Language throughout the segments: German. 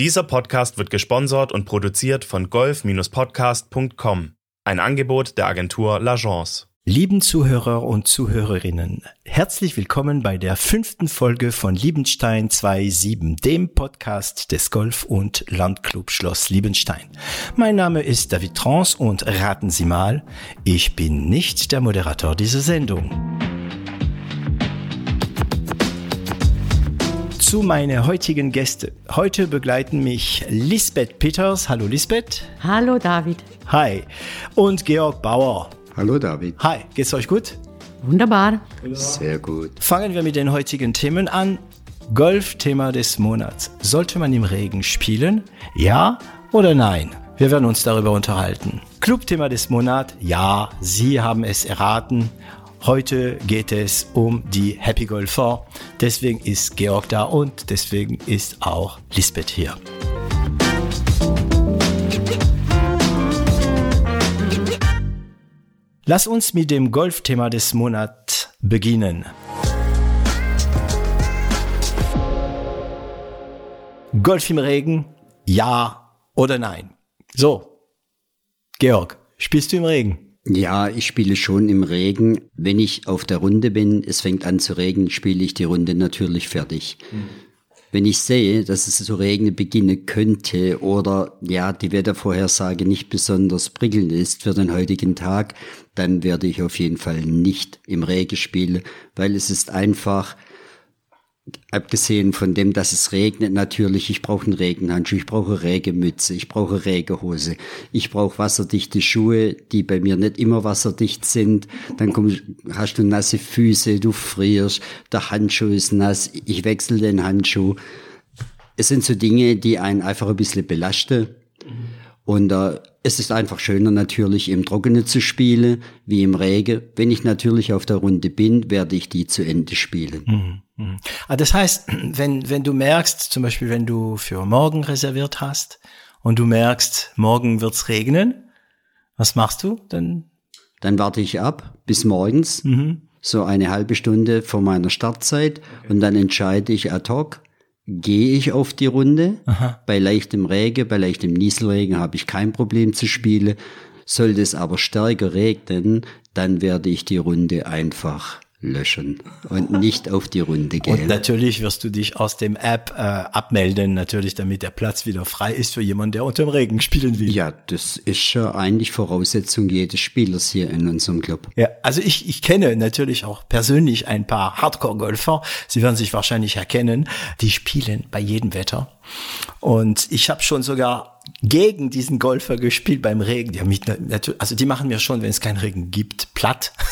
Dieser Podcast wird gesponsert und produziert von golf-podcast.com, ein Angebot der Agentur L'Agence. Lieben Zuhörer und Zuhörerinnen, herzlich willkommen bei der fünften Folge von Liebenstein 2.7, dem Podcast des Golf- und Landclub Schloss Liebenstein. Mein Name ist David Trans und raten Sie mal, ich bin nicht der Moderator dieser Sendung. Zu meine heutigen Gäste. Heute begleiten mich Lisbeth Peters. Hallo Lisbeth. Hallo David. Hi. Und Georg Bauer. Hallo David. Hi, geht's euch gut? Wunderbar. Sehr gut. Fangen wir mit den heutigen Themen an. Golf-Thema des Monats. Sollte man im Regen spielen? Ja oder nein? Wir werden uns darüber unterhalten. Clubthema des Monats? Ja, Sie haben es erraten. Heute geht es um die Happy Golfer. Deswegen ist Georg da und deswegen ist auch Lisbeth hier. Lass uns mit dem Golfthema des Monats beginnen. Golf im Regen? Ja oder nein? So, Georg, spielst du im Regen? Ja, ich spiele schon im Regen. Wenn ich auf der Runde bin, es fängt an zu regnen, spiele ich die Runde natürlich fertig. Mhm. Wenn ich sehe, dass es zu regnen beginnen könnte oder ja, die Wettervorhersage nicht besonders prickelnd ist für den heutigen Tag, dann werde ich auf jeden Fall nicht im Regen spielen, weil es ist einfach, abgesehen von dem, dass es regnet, natürlich, ich brauche einen Regenhandschuh, ich brauche Regenmütze, ich brauche Regenhose, ich brauche wasserdichte Schuhe, die bei mir nicht immer wasserdicht sind. Dann komm, hast du nasse Füße, du frierst, der Handschuh ist nass, ich wechsle den Handschuh. Es sind so Dinge, die einen einfach ein bisschen belasten. Und äh, es ist einfach schöner natürlich im Trockenen zu spielen, wie im Regen. Wenn ich natürlich auf der Runde bin, werde ich die zu Ende spielen. Mhm. Mhm. Ah, das heißt, wenn, wenn du merkst, zum Beispiel, wenn du für morgen reserviert hast und du merkst, morgen wird's regnen, was machst du dann? Dann warte ich ab bis morgens, mhm. so eine halbe Stunde vor meiner Startzeit okay. und dann entscheide ich ad hoc, gehe ich auf die Runde. Aha. Bei leichtem Regen, bei leichtem Nieselregen habe ich kein Problem zu spielen. Sollte es aber stärker regnen, dann werde ich die Runde einfach löschen und nicht auf die Runde gehen. Und natürlich wirst du dich aus dem App äh, abmelden, natürlich, damit der Platz wieder frei ist für jemanden, der unter dem Regen spielen will. Ja, das ist schon eigentlich Voraussetzung jedes Spielers hier in unserem Club. Ja, also ich, ich kenne natürlich auch persönlich ein paar Hardcore-Golfer. Sie werden sich wahrscheinlich erkennen. Die spielen bei jedem Wetter. Und ich habe schon sogar gegen diesen Golfer gespielt beim Regen. Die natürlich, also die machen mir schon, wenn es keinen Regen gibt, platt.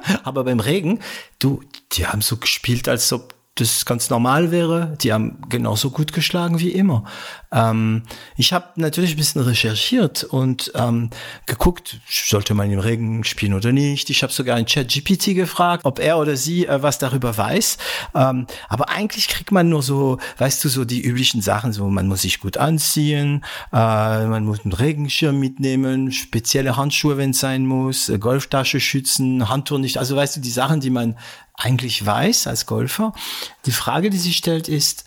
Aber beim Regen, du, die haben so gespielt, als ob das ganz normal wäre. Die haben genauso gut geschlagen wie immer. Ähm, ich habe natürlich ein bisschen recherchiert und ähm, geguckt, sollte man im Regen spielen oder nicht. Ich habe sogar einen Chat GPT gefragt, ob er oder sie äh, was darüber weiß. Ähm, aber eigentlich kriegt man nur so, weißt du, so die üblichen Sachen, so man muss sich gut anziehen, äh, man muss einen Regenschirm mitnehmen, spezielle Handschuhe, wenn es sein muss, äh, Golftasche schützen, Handtuch nicht. Also weißt du, die Sachen, die man eigentlich weiß als Golfer. Die Frage, die sich stellt, ist,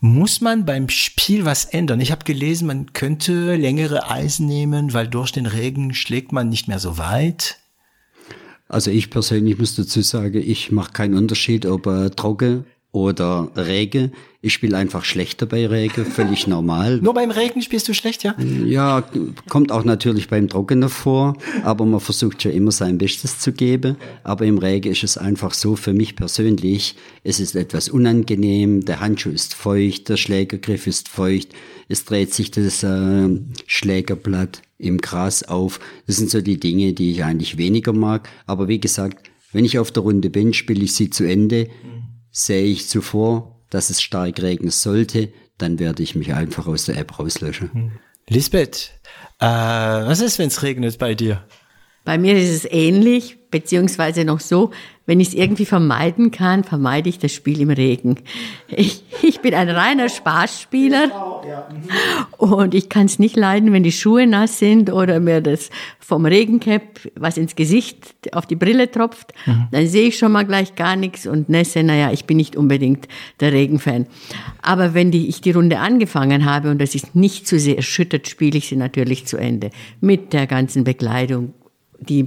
muss man beim Spiel was ändern? Ich habe gelesen, man könnte längere Eisen nehmen, weil durch den Regen schlägt man nicht mehr so weit. Also ich persönlich muss dazu sagen, ich mache keinen Unterschied, ob er trocken oder Regen. Ich spiele einfach schlechter bei Regen, völlig normal. Nur beim Regen spielst du schlecht, ja? Ja, kommt auch natürlich beim Trockenen vor, aber man versucht schon immer sein Bestes zu geben. Aber im Regen ist es einfach so für mich persönlich, es ist etwas unangenehm, der Handschuh ist feucht, der Schlägergriff ist feucht, es dreht sich das äh, Schlägerblatt im Gras auf. Das sind so die Dinge, die ich eigentlich weniger mag. Aber wie gesagt, wenn ich auf der Runde bin, spiele ich sie zu Ende. Mhm sehe ich zuvor, dass es stark regnen sollte, dann werde ich mich einfach aus der App rauslöschen. Hm. Lisbeth, äh, was ist, wenn es regnet bei dir? Bei mir ist es ähnlich, beziehungsweise noch so, wenn ich es irgendwie vermeiden kann, vermeide ich das Spiel im Regen. Ich, ich bin ein reiner Spaßspieler und ich kann es nicht leiden, wenn die Schuhe nass sind oder mir das vom Regencap was ins Gesicht auf die Brille tropft. Dann sehe ich schon mal gleich gar nichts und Nässe, naja, ich bin nicht unbedingt der Regenfan. Aber wenn die, ich die Runde angefangen habe und das ist nicht zu sehr erschüttert, spiele ich sie natürlich zu Ende. Mit der ganzen Bekleidung, die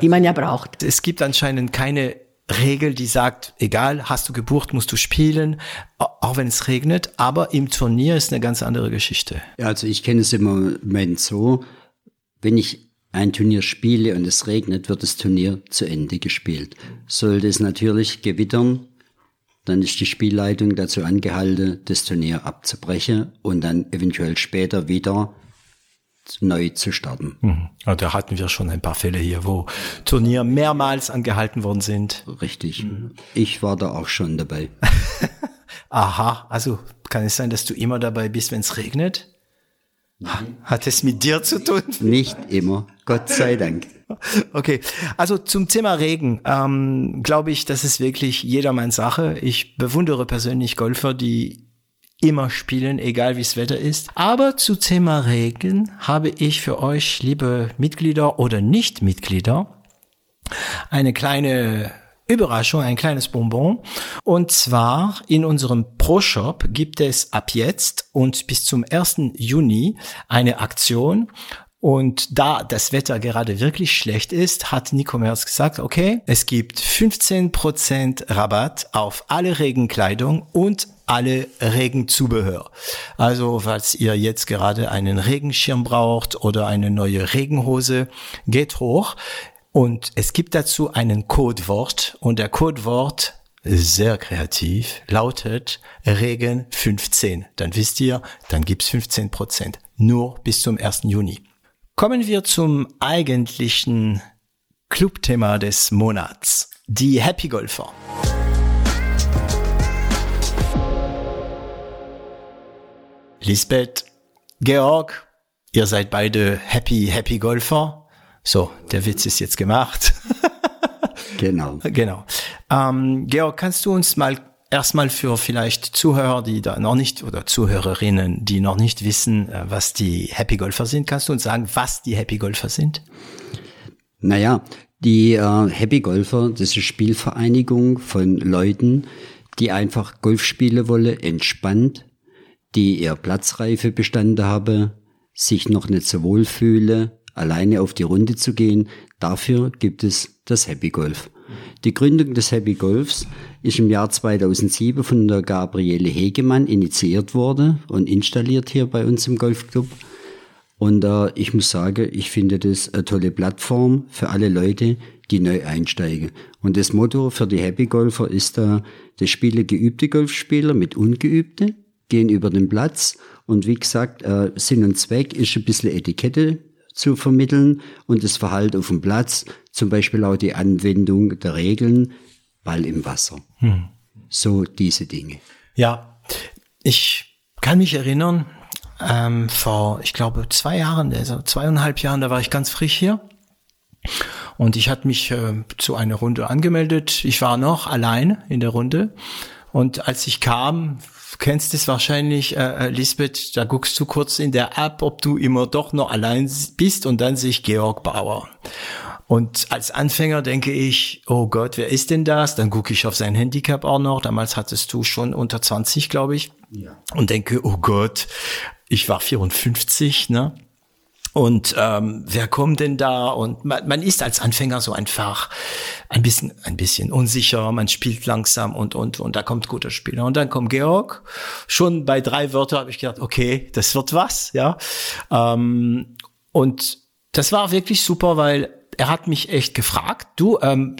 die man ja braucht. Es gibt anscheinend keine Regel, die sagt, egal, hast du gebucht, musst du spielen, auch wenn es regnet, aber im Turnier ist eine ganz andere Geschichte. Ja, also ich kenne es im Moment so, wenn ich ein Turnier spiele und es regnet, wird das Turnier zu Ende gespielt. Sollte es natürlich gewittern, dann ist die Spielleitung dazu angehalten, das Turnier abzubrechen und dann eventuell später wieder neu zu starten. Mhm. Ja, da hatten wir schon ein paar Fälle hier, wo Turnier mehrmals angehalten worden sind. Richtig. Ich war da auch schon dabei. Aha, also kann es sein, dass du immer dabei bist, wenn es regnet? Hat es mit dir zu tun? Nicht immer, Gott sei Dank. Okay, also zum Thema Regen ähm, glaube ich, das ist wirklich jedermanns Sache. Ich bewundere persönlich Golfer, die immer spielen, egal wie das Wetter ist. Aber zu Thema Regen habe ich für euch, liebe Mitglieder oder Nicht-Mitglieder, eine kleine Überraschung, ein kleines Bonbon. Und zwar in unserem Pro-Shop gibt es ab jetzt und bis zum 1. Juni eine Aktion. Und da das Wetter gerade wirklich schlecht ist, hat Nico Merz gesagt, okay, es gibt 15% Rabatt auf alle Regenkleidung und alle Regenzubehör. Also falls ihr jetzt gerade einen Regenschirm braucht oder eine neue Regenhose, geht hoch. Und es gibt dazu einen Codewort und der Codewort sehr kreativ, lautet Regen 15. Dann wisst ihr, dann gibt's 15 Prozent. Nur bis zum 1. Juni. Kommen wir zum eigentlichen Clubthema des Monats. Die Happy Golfer. Lisbeth, Georg, ihr seid beide Happy, Happy Golfer. So, der Witz ist jetzt gemacht. Genau. genau. Ähm, Georg, kannst du uns mal erstmal für vielleicht Zuhörer, die da noch nicht oder Zuhörerinnen, die noch nicht wissen, äh, was die Happy Golfer sind, kannst du uns sagen, was die Happy Golfer sind? Naja, die äh, Happy Golfer, das ist eine Spielvereinigung von Leuten, die einfach Golf spielen wollen, entspannt, die eher Platzreife bestanden haben, sich noch nicht so wohl fühlen, alleine auf die Runde zu gehen. Dafür gibt es das Happy Golf. Die Gründung des Happy Golfs ist im Jahr 2007 von der Gabriele Hegemann initiiert worden und installiert hier bei uns im Golfclub. Und äh, ich muss sagen, ich finde das eine tolle Plattform für alle Leute, die neu einsteigen. Und das Motto für die Happy Golfer ist da, äh, das Spiele geübte Golfspieler mit ungeübte, gehen über den Platz und wie gesagt, äh, Sinn und Zweck ist ein bisschen Etikette zu vermitteln und das Verhalten auf dem Platz, zum Beispiel auch die Anwendung der Regeln, Ball im Wasser. Hm. So diese Dinge. Ja, ich kann mich erinnern, ähm, vor, ich glaube, zwei Jahren, also zweieinhalb Jahren, da war ich ganz frisch hier. Und ich hatte mich äh, zu einer Runde angemeldet. Ich war noch allein in der Runde. Und als ich kam, kennst es wahrscheinlich, äh, äh, Lisbeth, da guckst du kurz in der App, ob du immer doch noch allein bist und dann sehe ich Georg Bauer. Und als Anfänger denke ich, oh Gott, wer ist denn das? Dann gucke ich auf sein Handicap auch noch. Damals hattest du schon unter 20, glaube ich. Ja. Und denke, oh Gott, ich war 54, ne? Und ähm, wer kommt denn da? Und man, man ist als Anfänger so einfach ein bisschen, ein bisschen unsicher. Man spielt langsam und und und da kommt guter Spieler. Und dann kommt Georg. Schon bei drei Wörtern habe ich gedacht, okay, das wird was, ja. Ähm, und das war wirklich super, weil er hat mich echt gefragt, du, ähm,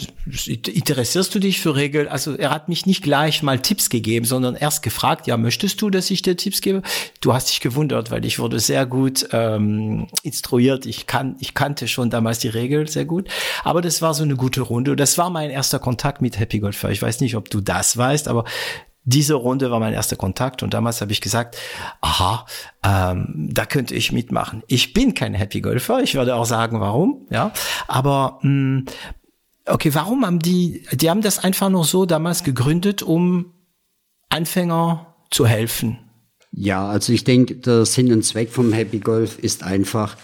interessierst du dich für Regeln? Also er hat mich nicht gleich mal Tipps gegeben, sondern erst gefragt, ja, möchtest du, dass ich dir Tipps gebe? Du hast dich gewundert, weil ich wurde sehr gut ähm, instruiert. Ich kann, ich kannte schon damals die Regeln sehr gut. Aber das war so eine gute Runde. Das war mein erster Kontakt mit Happy Golfer. Ich weiß nicht, ob du das weißt, aber diese Runde war mein erster Kontakt und damals habe ich gesagt, aha, ähm, da könnte ich mitmachen. Ich bin kein Happy Golfer, ich würde auch sagen, warum, ja, aber mh, okay, warum haben die, die haben das einfach nur so damals gegründet, um Anfänger zu helfen? Ja, also ich denke, der Sinn und Zweck vom Happy Golf ist einfach,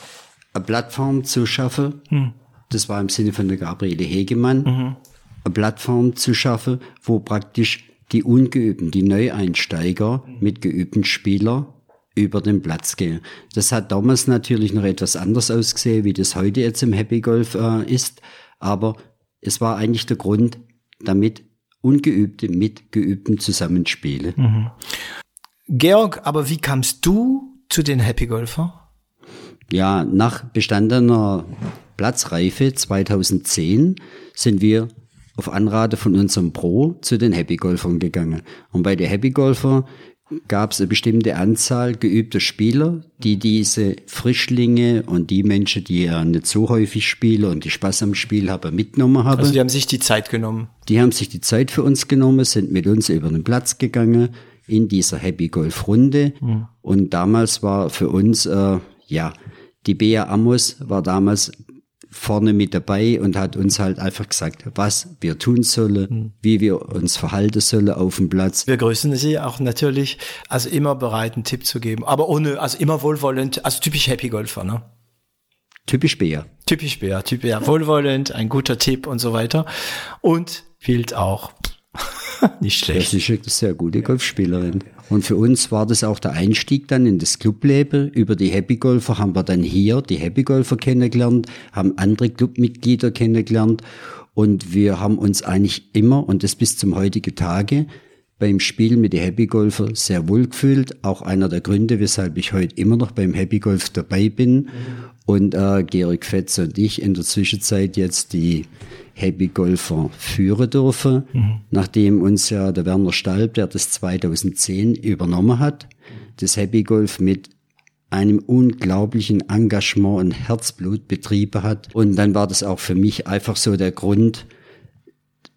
eine Plattform zu schaffen. Hm. Das war im Sinne von der Gabriele Hegemann. Mhm. Eine Plattform zu schaffen, wo praktisch die Ungeübten, die Neueinsteiger mit geübten Spielern über den Platz gehen. Das hat damals natürlich noch etwas anders ausgesehen, wie das heute jetzt im Happy Golf äh, ist. Aber es war eigentlich der Grund, damit Ungeübte mit Geübten zusammenspielen. Mhm. Georg, aber wie kamst du zu den Happy Golfer? Ja, nach bestandener Platzreife 2010 sind wir auf Anrate von unserem Pro zu den Happy Golfern gegangen. Und bei den Happy Golfer gab es eine bestimmte Anzahl geübter Spieler, die diese Frischlinge und die Menschen, die ja nicht so häufig spielen und die Spaß am Spiel haben, mitgenommen haben. Also die haben sich die Zeit genommen. Die haben sich die Zeit für uns genommen, sind mit uns über den Platz gegangen, in dieser Happy Golf Runde. Mhm. Und damals war für uns, äh, ja, die Bea Amos war damals vorne mit dabei und hat uns halt einfach gesagt, was wir tun sollen, mhm. wie wir uns verhalten sollen auf dem Platz. Wir grüßen Sie auch natürlich, also immer bereit, einen Tipp zu geben, aber ohne, also immer wohlwollend, also typisch Happy Golfer, ne? Typisch Bär. Typisch Bär, typisch Bär, wohlwollend, ein guter Tipp und so weiter. Und wild auch. Nicht schlecht. Das ist eine sehr gute Golfspielerin. Und für uns war das auch der Einstieg dann in das Clubleben. Über die Happy Golfer haben wir dann hier die Happy Golfer kennengelernt, haben andere Clubmitglieder kennengelernt und wir haben uns eigentlich immer, und das bis zum heutigen Tage, beim Spiel mit den Happy Golfer sehr wohl gefühlt. Auch einer der Gründe, weshalb ich heute immer noch beim Happy Golf dabei bin. Mhm. Und äh, Georg Fetz und ich in der Zwischenzeit jetzt die Happy Golfer führen dürfen, mhm. nachdem uns ja der Werner Stalb, der das 2010 übernommen hat, das Happy Golf mit einem unglaublichen Engagement und Herzblut betrieben hat. Und dann war das auch für mich einfach so der Grund,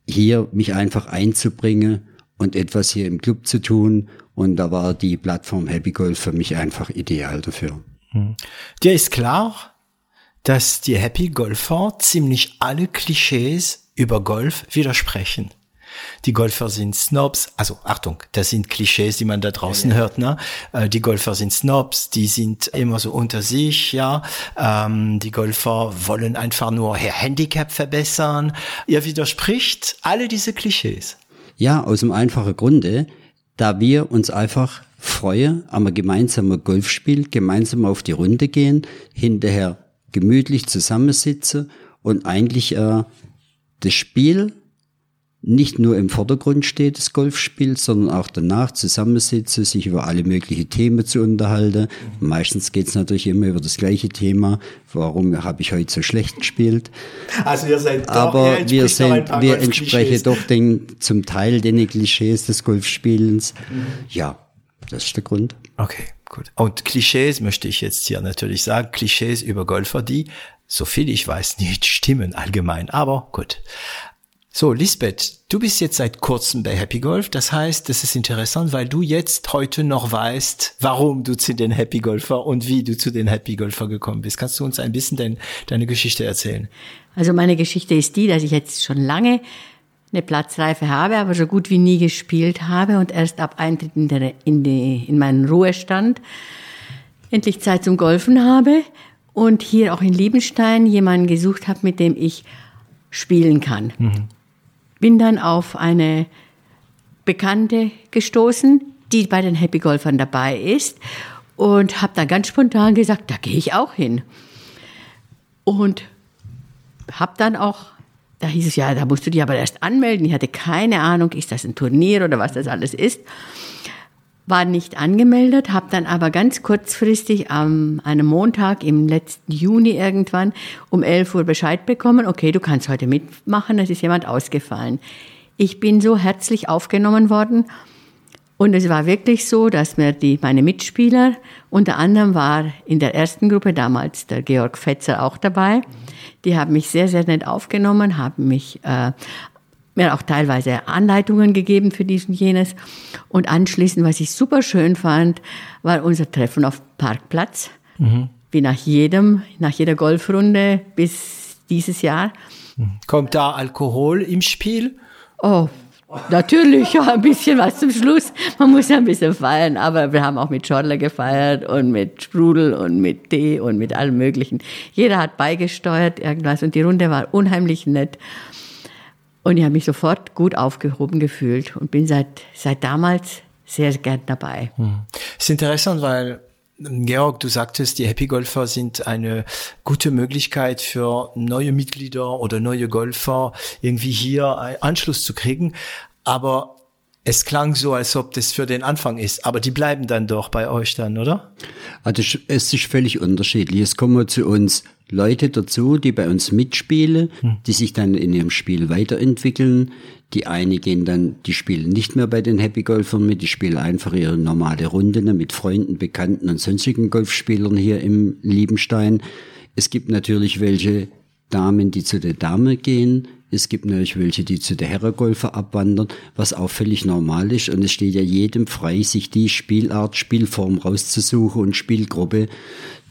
hier mich einfach einzubringen und etwas hier im Club zu tun. Und da war die Plattform Happy Golf für mich einfach ideal dafür. Mhm. Dir ist klar, dass die Happy Golfer ziemlich alle Klischees über Golf widersprechen. Die Golfer sind Snobs, also Achtung, das sind Klischees, die man da draußen ja, ja. hört, ne? Äh, die Golfer sind Snobs, die sind immer so unter sich, ja. Ähm, die Golfer wollen einfach nur ihr Handicap verbessern. Ihr widerspricht alle diese Klischees. Ja, aus dem einfachen Grunde, da wir uns einfach freuen am gemeinsamen Golfspiel, gemeinsam auf die Runde gehen, hinterher gemütlich zusammensitze und eigentlich äh, das Spiel nicht nur im Vordergrund steht, das Golfspiel, sondern auch danach zusammensitze, sich über alle möglichen Themen zu unterhalten. Mhm. Meistens geht's natürlich immer über das gleiche Thema. Warum habe ich heute so schlecht gespielt? Also ihr seid doch, Aber wir, sind, wir entsprechen doch den, zum Teil den Klischees des Golfspielens. Mhm. Ja, das ist der Grund. Okay. Gut. Und Klischees möchte ich jetzt hier natürlich sagen, Klischees über Golfer, die, so viel ich weiß, nicht stimmen allgemein, aber gut. So, Lisbeth, du bist jetzt seit kurzem bei Happy Golf. Das heißt, das ist interessant, weil du jetzt heute noch weißt, warum du zu den Happy Golfer und wie du zu den Happy Golfer gekommen bist. Kannst du uns ein bisschen dein, deine Geschichte erzählen? Also meine Geschichte ist die, dass ich jetzt schon lange eine Platzreife habe, aber so gut wie nie gespielt habe und erst ab Eintritt in, der, in, die, in meinen Ruhestand endlich Zeit zum Golfen habe und hier auch in Liebenstein jemanden gesucht habe, mit dem ich spielen kann. Mhm. Bin dann auf eine Bekannte gestoßen, die bei den Happy Golfern dabei ist und habe dann ganz spontan gesagt, da gehe ich auch hin. Und habe dann auch da hieß es ja, da musst du dich aber erst anmelden. Ich hatte keine Ahnung, ist das ein Turnier oder was das alles ist. War nicht angemeldet, habe dann aber ganz kurzfristig am einem Montag im letzten Juni irgendwann um 11 Uhr Bescheid bekommen, okay, du kannst heute mitmachen, es ist jemand ausgefallen. Ich bin so herzlich aufgenommen worden und es war wirklich so, dass mir die, meine Mitspieler, unter anderem war in der ersten Gruppe damals der Georg Fetzer auch dabei, die haben mich sehr, sehr nett aufgenommen, haben mich äh, mir auch teilweise Anleitungen gegeben für dies und jenes. Und anschließend, was ich super schön fand, war unser Treffen auf Parkplatz. Mhm. Wie nach jedem, nach jeder Golfrunde bis dieses Jahr. Kommt da Alkohol im Spiel? Oh, Natürlich, ja, ein bisschen was zum Schluss. Man muss ja ein bisschen feiern, aber wir haben auch mit Schorle gefeiert und mit Sprudel und mit Tee und mit allem Möglichen. Jeder hat beigesteuert irgendwas und die Runde war unheimlich nett. Und ich habe mich sofort gut aufgehoben gefühlt und bin seit, seit damals sehr gern dabei. Hm. ist interessant, weil Georg, du sagtest, die Happy Golfer sind eine gute Möglichkeit für neue Mitglieder oder neue Golfer irgendwie hier Anschluss zu kriegen. Aber es klang so, als ob das für den Anfang ist. Aber die bleiben dann doch bei euch dann, oder? Also es ist völlig unterschiedlich. Es kommen zu uns Leute dazu, die bei uns mitspielen, hm. die sich dann in ihrem Spiel weiterentwickeln. Die eine gehen dann, die spielen nicht mehr bei den Happy Golfern mit, die spielen einfach ihre normale Runde mit Freunden, Bekannten und sonstigen Golfspielern hier im Liebenstein. Es gibt natürlich welche Damen, die zu der Dame gehen. Es gibt natürlich welche, die zu der Herregolfer abwandern, was auch völlig normal ist. Und es steht ja jedem frei, sich die Spielart, Spielform rauszusuchen und Spielgruppe,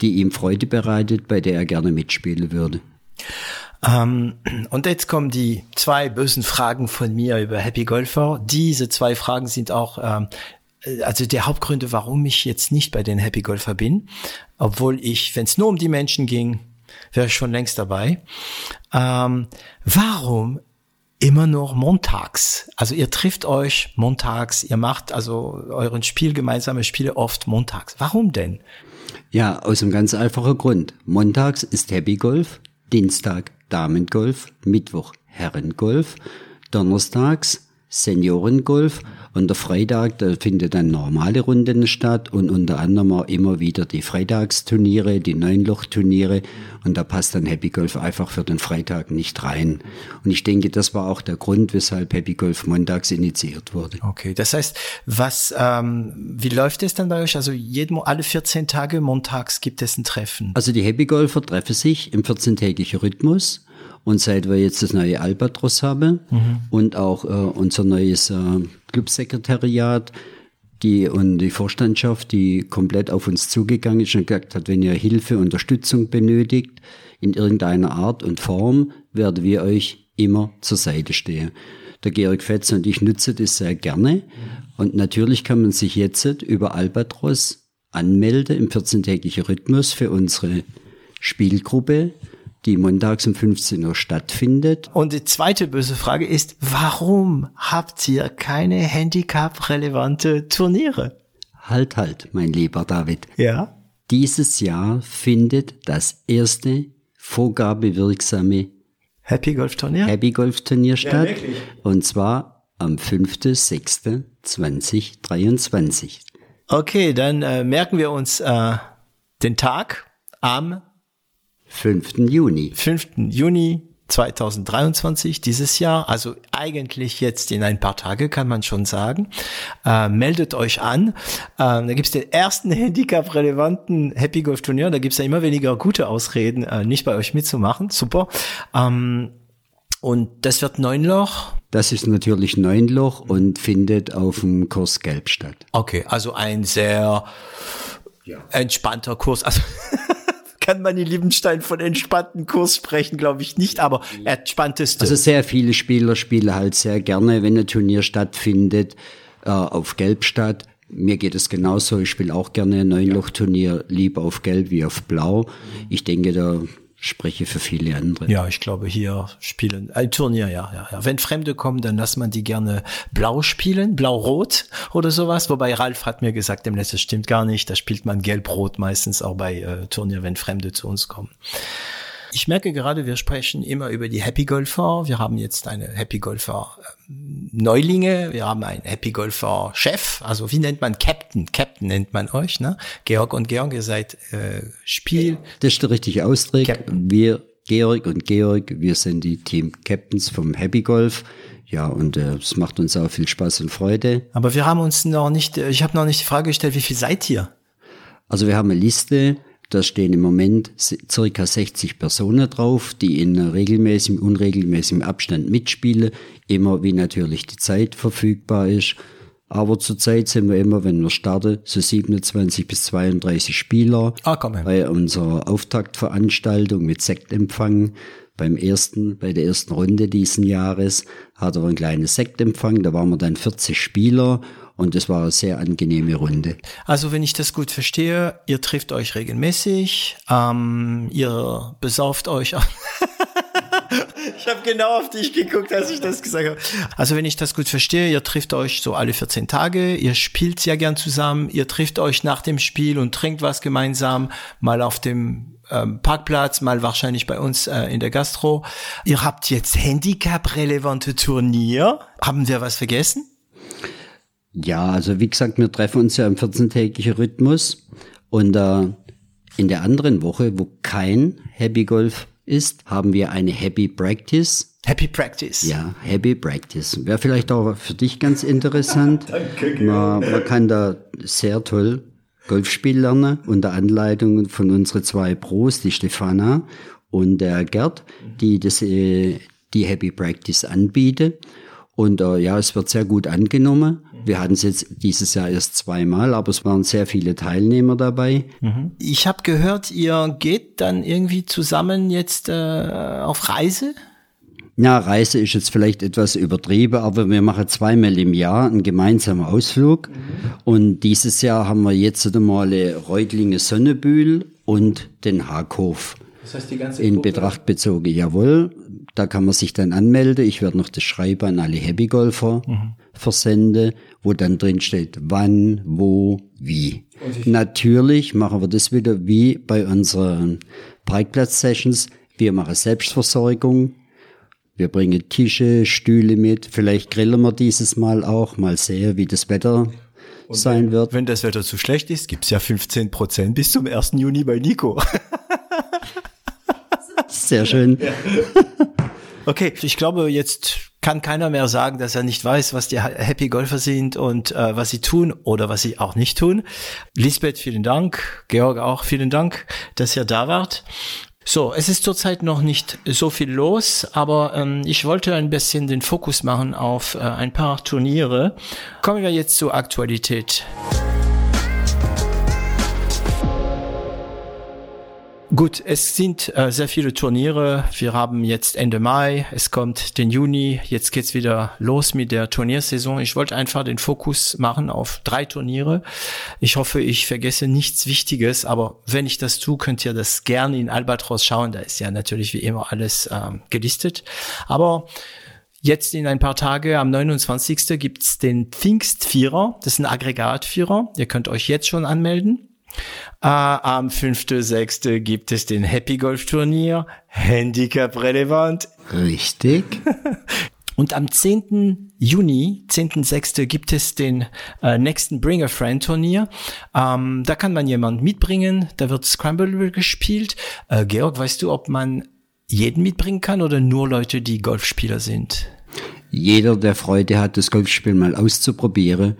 die ihm Freude bereitet, bei der er gerne mitspielen würde. Ähm, und jetzt kommen die zwei bösen Fragen von mir über Happy Golfer. Diese zwei Fragen sind auch ähm, also der Hauptgründe, warum ich jetzt nicht bei den Happy Golfer bin, obwohl ich, wenn es nur um die Menschen ging, wäre ich schon längst dabei. Ähm, warum immer nur montags? Also ihr trifft euch montags, ihr macht also euren Spiel, gemeinsame Spiele oft montags. Warum denn? Ja, aus einem ganz einfachen Grund. Montags ist Happy Golf, Dienstag Damengolf, Mittwoch Herrengolf, Donnerstags Seniorengolf und der Freitag, da findet dann normale Runden statt und unter anderem auch immer wieder die Freitagsturniere, die Neunlochturniere und da passt dann Happy Golf einfach für den Freitag nicht rein. Und ich denke, das war auch der Grund, weshalb Happy Golf montags initiiert wurde. Okay, das heißt, was, ähm, wie läuft es dann bei euch? Also jeden, alle 14 Tage montags gibt es ein Treffen? Also die Happy Golfer treffen sich im 14-tägigen Rhythmus und seit wir jetzt das neue Albatros haben mhm. und auch äh, unser neues äh, Clubsekretariat, die und die Vorstandschaft, die komplett auf uns zugegangen ist und gesagt hat, wenn ihr Hilfe, Unterstützung benötigt, in irgendeiner Art und Form, werden wir euch immer zur Seite stehen. Der Georg Fetz und ich nutzen das sehr gerne. Und natürlich kann man sich jetzt über Albatros anmelden im 14-tägigen Rhythmus für unsere Spielgruppe die montags um 15 Uhr stattfindet. Und die zweite böse Frage ist, warum habt ihr keine Handicap-relevante Turniere? Halt, halt, mein lieber David. Ja? Dieses Jahr findet das erste vorgabewirksame Happy Golf Turnier? Happy Golf Turnier statt. Ja, und zwar am 5.6.2023. Okay, dann äh, merken wir uns äh, den Tag am 5. Juni. 5. Juni 2023, dieses Jahr, also eigentlich jetzt in ein paar Tage, kann man schon sagen. Äh, meldet euch an. Äh, da gibt's den ersten Handicap-relevanten Happy Golf Turnier. Da gibt's ja immer weniger gute Ausreden, äh, nicht bei euch mitzumachen. Super. Ähm, und das wird neun Loch. Das ist natürlich neun Loch und findet auf dem Kurs Gelb statt. Okay, also ein sehr ja. entspannter Kurs. Also kann man in Liebenstein von entspannten Kurs sprechen, glaube ich nicht, aber entspannteste. Also sehr viele Spieler spielen halt sehr gerne, wenn ein Turnier stattfindet, äh, auf Gelb statt. Mir geht es genauso. Ich spiele auch gerne ein Neunloch-Turnier, lieber auf Gelb wie auf Blau. Ich denke, da spreche für viele andere. Ja, ich glaube, hier spielen ein Turnier, ja, ja, ja. Wenn Fremde kommen, dann lässt man die gerne blau spielen, blau-rot oder sowas. Wobei Ralf hat mir gesagt, dem letzten stimmt gar nicht. Da spielt man gelb-rot meistens auch bei äh, Turnier, wenn Fremde zu uns kommen. Ich merke gerade, wir sprechen immer über die Happy Golfer. Wir haben jetzt eine Happy Golfer ähm, Neulinge, wir haben einen Happy Golfer Chef, also wie nennt man Captain? Captain nennt man euch, ne? Georg und Georg, ihr seid äh, Spiel. Das ist der richtige Ausdruck. Captain. Wir, Georg und Georg, wir sind die Team Captains vom Happy Golf. Ja, und äh, es macht uns auch viel Spaß und Freude. Aber wir haben uns noch nicht, ich habe noch nicht die Frage gestellt, wie viel seid ihr? Also wir haben eine Liste Da stehen im Moment circa 60 Personen drauf, die in regelmäßigem, unregelmäßigem Abstand mitspielen, immer wie natürlich die Zeit verfügbar ist. Aber zurzeit sind wir immer, wenn wir starten, so 27 bis 32 Spieler Ah, komm her. bei unserer Auftaktveranstaltung mit Sektempfang. Beim ersten, bei der ersten Runde diesen Jahres hatten wir einen kleinen Sektempfang. Da waren wir dann 40 Spieler und es war eine sehr angenehme Runde. Also wenn ich das gut verstehe, ihr trifft euch regelmäßig, ähm, ihr besauft euch. ich habe genau auf dich geguckt, als ich das gesagt habe. Also wenn ich das gut verstehe, ihr trifft euch so alle 14 Tage, ihr spielt sehr gern zusammen, ihr trifft euch nach dem Spiel und trinkt was gemeinsam, mal auf dem ähm, Parkplatz, mal wahrscheinlich bei uns äh, in der Gastro. Ihr habt jetzt Handicap-relevante Turnier. Haben wir was vergessen? Ja, also wie gesagt, wir treffen uns ja im 14-tägigen Rhythmus und äh, in der anderen Woche, wo kein Happy Golf ist, haben wir eine Happy Practice. Happy Practice. Ja, Happy Practice. Wäre vielleicht auch für dich ganz interessant. Danke, man, man kann da sehr toll Golfspiel lernen unter Anleitung von unseren zwei Pros, die Stefana und der Gerd, die das, äh, die Happy Practice anbieten. Und äh, ja, es wird sehr gut angenommen. Wir hatten es jetzt dieses Jahr erst zweimal, aber es waren sehr viele Teilnehmer dabei. Ich habe gehört, ihr geht dann irgendwie zusammen jetzt äh, auf Reise. Ja, Reise ist jetzt vielleicht etwas übertrieben, aber wir machen zweimal im Jahr einen gemeinsamen Ausflug. Und dieses Jahr haben wir jetzt einmal Reutlinge Sonnebühl und den Haaghof Das heißt, die ganze in Betracht bezogen. Jawohl, da kann man sich dann anmelden. Ich werde noch das Schreiben an alle Happy-Golfer versenden, wo dann drin steht, wann, wo, wie. Natürlich machen wir das wieder wie bei unseren Parkplatz-Sessions. Wir machen Selbstversorgung. Wir bringen Tische, Stühle mit. Vielleicht grillen wir dieses Mal auch. Mal sehen, wie das Wetter sein wird. Wenn das Wetter zu schlecht ist, gibt's ja 15 Prozent bis zum 1. Juni bei Nico. Sehr schön. Okay, ich glaube, jetzt kann keiner mehr sagen, dass er nicht weiß, was die Happy Golfer sind und äh, was sie tun oder was sie auch nicht tun. Lisbeth, vielen Dank. Georg auch vielen Dank, dass ihr da wart. So, es ist zurzeit noch nicht so viel los, aber ähm, ich wollte ein bisschen den Fokus machen auf äh, ein paar Turniere. Kommen wir jetzt zur Aktualität. Gut, es sind äh, sehr viele Turniere. Wir haben jetzt Ende Mai, es kommt den Juni, jetzt geht's wieder los mit der Turniersaison. Ich wollte einfach den Fokus machen auf drei Turniere. Ich hoffe, ich vergesse nichts Wichtiges, aber wenn ich das tue, könnt ihr das gerne in Albatros schauen. Da ist ja natürlich wie immer alles ähm, gelistet. Aber Jetzt in ein paar Tage, am 29. gibt's den Pfingstvierer. Das ist ein Aggregatvierer. Ihr könnt euch jetzt schon anmelden. Äh, am 5.6. gibt es den Happy Golf Turnier, Handicap relevant. Richtig. Und am 10. Juni, 10.6. gibt es den äh, nächsten Bring a Friend Turnier. Ähm, da kann man jemand mitbringen, da wird Scramble gespielt. Äh, Georg, weißt du, ob man jeden mitbringen kann oder nur Leute, die Golfspieler sind? Jeder, der Freude hat, das Golfspiel mal auszuprobieren,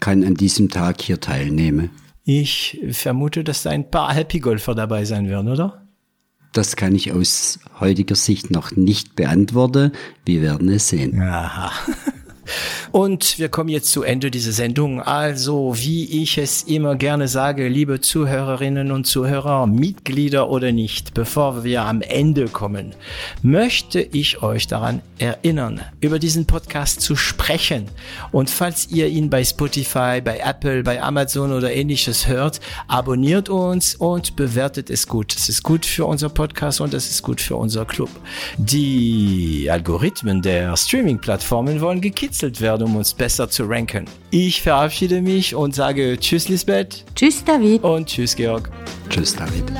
kann an diesem Tag hier teilnehmen. Ich vermute, dass da ein paar Happy Golfer dabei sein werden, oder? Das kann ich aus heutiger Sicht noch nicht beantworten. Wir werden es sehen. Aha. Und wir kommen jetzt zu Ende dieser Sendung. Also, wie ich es immer gerne sage, liebe Zuhörerinnen und Zuhörer, Mitglieder oder nicht, bevor wir am Ende kommen, möchte ich euch daran erinnern, über diesen Podcast zu sprechen. Und falls ihr ihn bei Spotify, bei Apple, bei Amazon oder ähnliches hört, abonniert uns und bewertet es gut. Das ist gut für unser Podcast und das ist gut für unser Club. Die Algorithmen der Streaming-Plattformen wollen gekitzelt werden, um uns besser zu ranken. Ich verabschiede mich und sage Tschüss Lisbeth Tschüss, David. und Tschüss Georg. Tschüss, David.